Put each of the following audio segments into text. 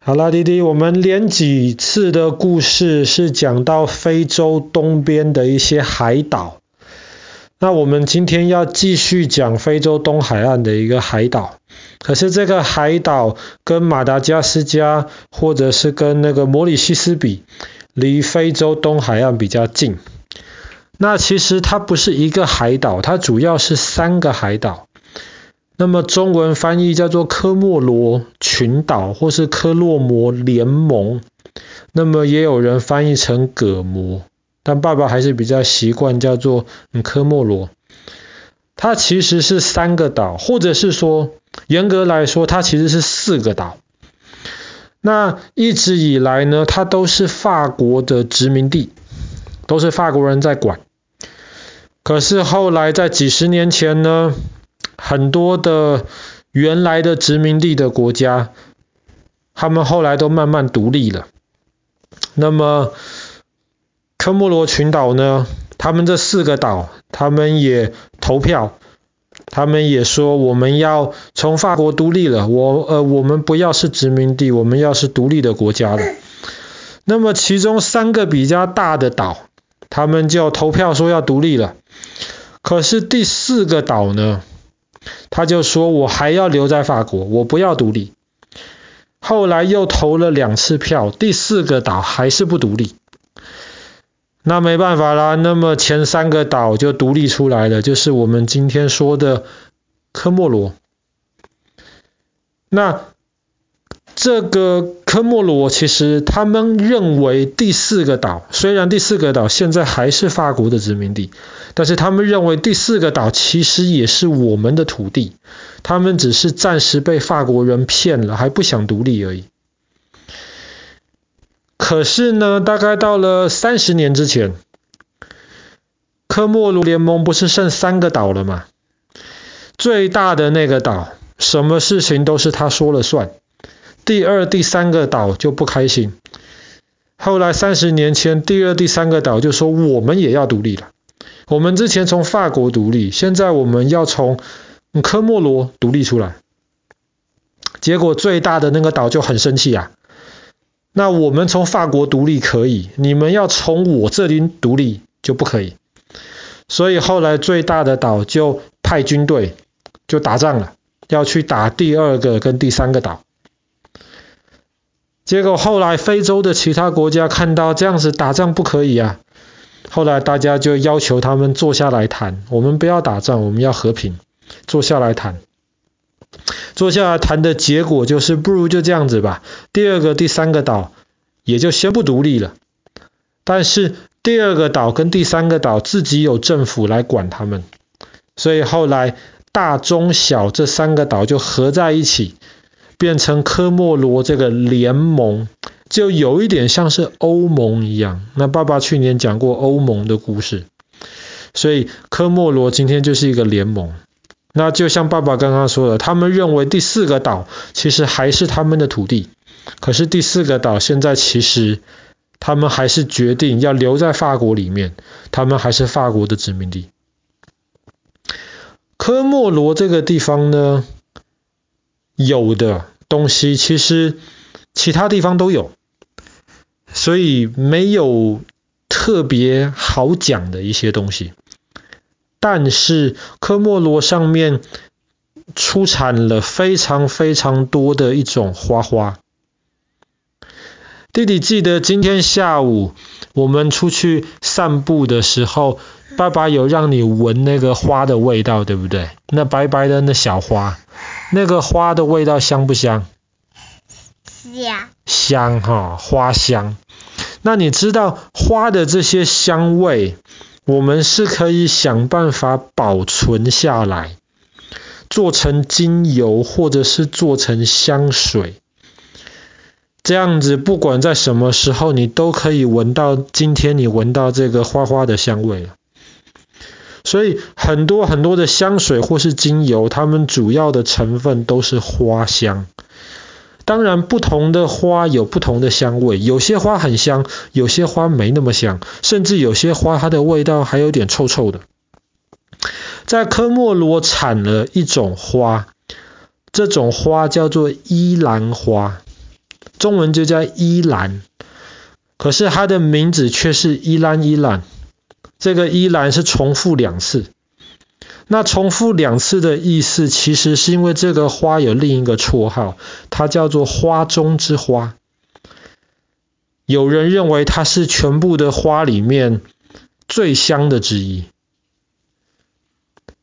好啦，弟弟，我们连几次的故事是讲到非洲东边的一些海岛。那我们今天要继续讲非洲东海岸的一个海岛。可是这个海岛跟马达加斯加或者是跟那个摩里西斯比，离非洲东海岸比较近。那其实它不是一个海岛，它主要是三个海岛。那么中文翻译叫做科莫罗群岛，或是科洛摩联盟。那么也有人翻译成葛摩，但爸爸还是比较习惯叫做科莫罗。它其实是三个岛，或者是说，严格来说，它其实是四个岛。那一直以来呢，它都是法国的殖民地，都是法国人在管。可是后来在几十年前呢，很多的原来的殖民地的国家，他们后来都慢慢独立了。那么科莫罗群岛呢，他们这四个岛，他们也投票，他们也说我们要从法国独立了，我呃我们不要是殖民地，我们要是独立的国家了。那么其中三个比较大的岛，他们就投票说要独立了。可是第四个岛呢？他就说：“我还要留在法国，我不要独立。”后来又投了两次票，第四个岛还是不独立。那没办法啦，那么前三个岛就独立出来了，就是我们今天说的科莫罗。那这个科莫罗其实他们认为第四个岛，虽然第四个岛现在还是法国的殖民地，但是他们认为第四个岛其实也是我们的土地，他们只是暂时被法国人骗了，还不想独立而已。可是呢，大概到了三十年之前，科莫罗联盟不是剩三个岛了吗？最大的那个岛，什么事情都是他说了算。第二、第三个岛就不开心。后来三十年前，第二、第三个岛就说：“我们也要独立了。我们之前从法国独立，现在我们要从科莫罗独立出来。”结果最大的那个岛就很生气啊。那我们从法国独立可以，你们要从我这里独立就不可以。所以后来最大的岛就派军队就打仗了，要去打第二个跟第三个岛。结果后来非洲的其他国家看到这样子打仗不可以啊，后来大家就要求他们坐下来谈，我们不要打仗，我们要和平，坐下来谈。坐下来谈的结果就是不如就这样子吧，第二个、第三个岛也就先不独立了，但是第二个岛跟第三个岛自己有政府来管他们，所以后来大、中、小这三个岛就合在一起。变成科莫罗这个联盟，就有一点像是欧盟一样。那爸爸去年讲过欧盟的故事，所以科莫罗今天就是一个联盟。那就像爸爸刚刚说的，他们认为第四个岛其实还是他们的土地，可是第四个岛现在其实他们还是决定要留在法国里面，他们还是法国的殖民地。科莫罗这个地方呢，有的东西其实其他地方都有，所以没有特别好讲的一些东西。但是科莫罗上面出产了非常非常多的一种花花。弟弟记得今天下午我们出去散步的时候，爸爸有让你闻那个花的味道，对不对？那白白的那小花。那个花的味道香不香？香。香哈，花香。那你知道花的这些香味，我们是可以想办法保存下来，做成精油或者是做成香水。这样子，不管在什么时候，你都可以闻到今天你闻到这个花花的香味了。所以很多很多的香水或是精油，它们主要的成分都是花香。当然，不同的花有不同的香味，有些花很香，有些花没那么香，甚至有些花它的味道还有点臭臭的。在科莫罗产了一种花，这种花叫做依兰花。中文就叫依兰，可是它的名字却是依兰依兰。这个依兰是重复两次。那重复两次的意思，其实是因为这个花有另一个绰号，它叫做花中之花。有人认为它是全部的花里面最香的之一。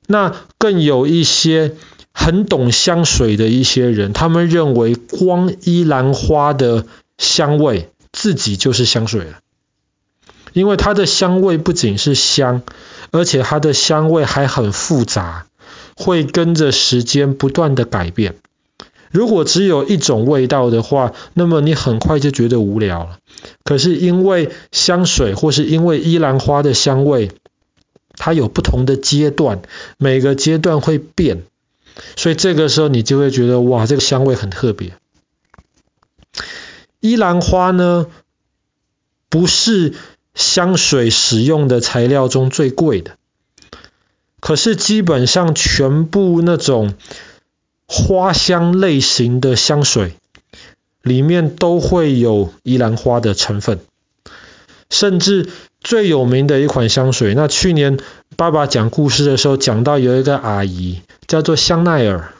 那更有一些很懂香水的一些人，他们认为光依兰花的香味自己就是香水了，因为它的香味不仅是香。而且它的香味还很复杂，会跟着时间不断的改变。如果只有一种味道的话，那么你很快就觉得无聊了。可是因为香水或是因为依兰花的香味，它有不同的阶段，每个阶段会变，所以这个时候你就会觉得哇，这个香味很特别。依兰花呢，不是。香水使用的材料中最贵的，可是基本上全部那种花香类型的香水里面都会有依兰花的成分，甚至最有名的一款香水，那去年爸爸讲故事的时候讲到有一个阿姨叫做香奈儿，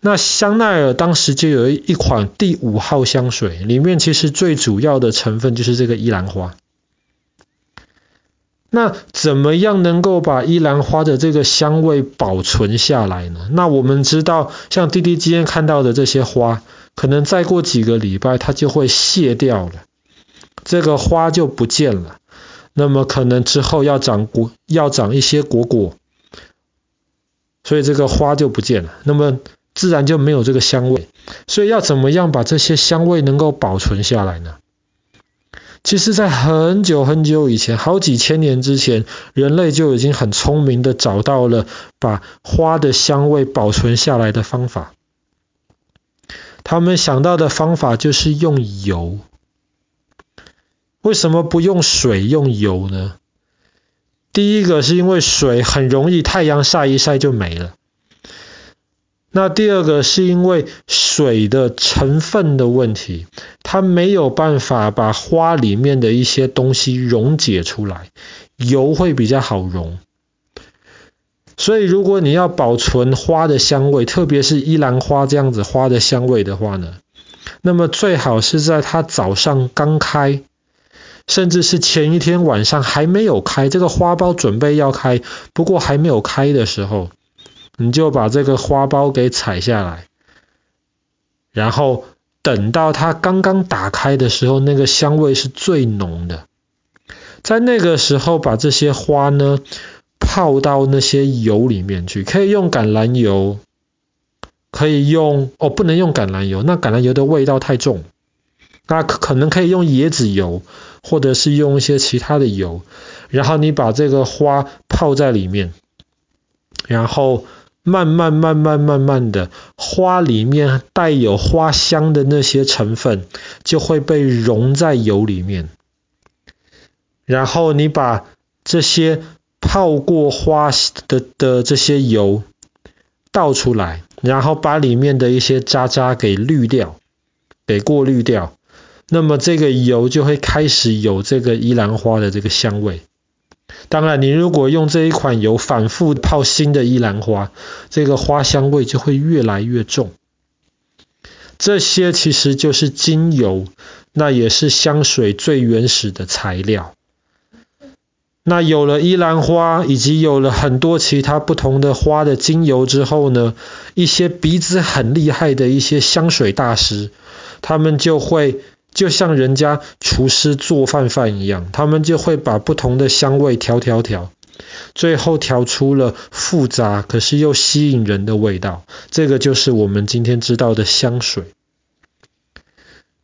那香奈儿当时就有一款第五号香水，里面其实最主要的成分就是这个依兰花。那怎么样能够把依兰花的这个香味保存下来呢？那我们知道，像弟弟今天看到的这些花，可能再过几个礼拜它就会谢掉了，这个花就不见了。那么可能之后要长果，要长一些果果，所以这个花就不见了，那么自然就没有这个香味。所以要怎么样把这些香味能够保存下来呢？其实，在很久很久以前，好几千年之前，人类就已经很聪明的找到了把花的香味保存下来的方法。他们想到的方法就是用油。为什么不用水，用油呢？第一个是因为水很容易太阳晒一晒就没了。那第二个是因为水的成分的问题，它没有办法把花里面的一些东西溶解出来，油会比较好溶。所以如果你要保存花的香味，特别是依兰花这样子花的香味的话呢，那么最好是在它早上刚开，甚至是前一天晚上还没有开，这个花苞准备要开，不过还没有开的时候。你就把这个花苞给采下来，然后等到它刚刚打开的时候，那个香味是最浓的。在那个时候，把这些花呢泡到那些油里面去，可以用橄榄油，可以用哦，不能用橄榄油，那橄榄油的味道太重。那可能可以用椰子油，或者是用一些其他的油，然后你把这个花泡在里面，然后。慢慢慢慢慢慢的，花里面带有花香的那些成分就会被溶在油里面。然后你把这些泡过花的的这些油倒出来，然后把里面的一些渣渣给滤掉，给过滤掉。那么这个油就会开始有这个依兰花的这个香味。当然，你如果用这一款油反复泡新的依兰花，这个花香味就会越来越重。这些其实就是精油，那也是香水最原始的材料。那有了依兰花，以及有了很多其他不同的花的精油之后呢，一些鼻子很厉害的一些香水大师，他们就会。就像人家厨师做饭饭一样，他们就会把不同的香味调调调，最后调出了复杂可是又吸引人的味道。这个就是我们今天知道的香水。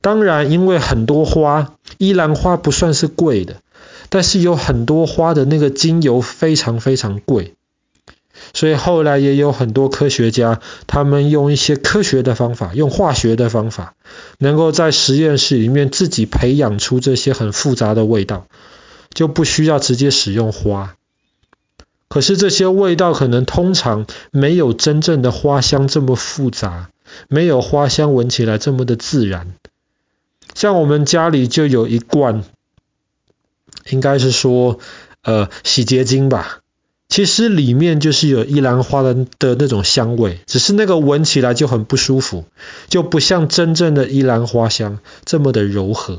当然，因为很多花，依兰花不算是贵的，但是有很多花的那个精油非常非常贵。所以后来也有很多科学家，他们用一些科学的方法，用化学的方法，能够在实验室里面自己培养出这些很复杂的味道，就不需要直接使用花。可是这些味道可能通常没有真正的花香这么复杂，没有花香闻起来这么的自然。像我们家里就有一罐，应该是说呃洗洁精吧，其实里面就是有依兰花的的那种香味，只是那个闻起来就很不舒服，就不像真正的依兰花香这么的柔和。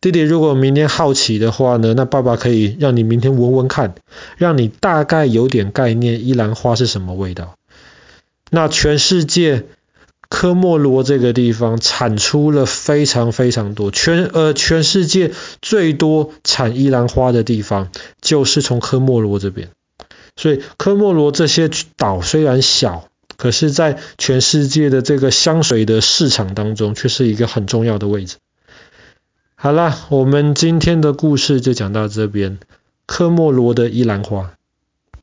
弟弟，如果明天好奇的话呢，那爸爸可以让你明天闻闻看，让你大概有点概念依兰花是什么味道。那全世界科莫罗这个地方产出了非常非常多，全呃全世界最多产依兰花的地方就是从科莫罗这边。所以科莫罗这些岛虽然小，可是在全世界的这个香水的市场当中，却是一个很重要的位置。好了，我们今天的故事就讲到这边。科莫罗的依兰花。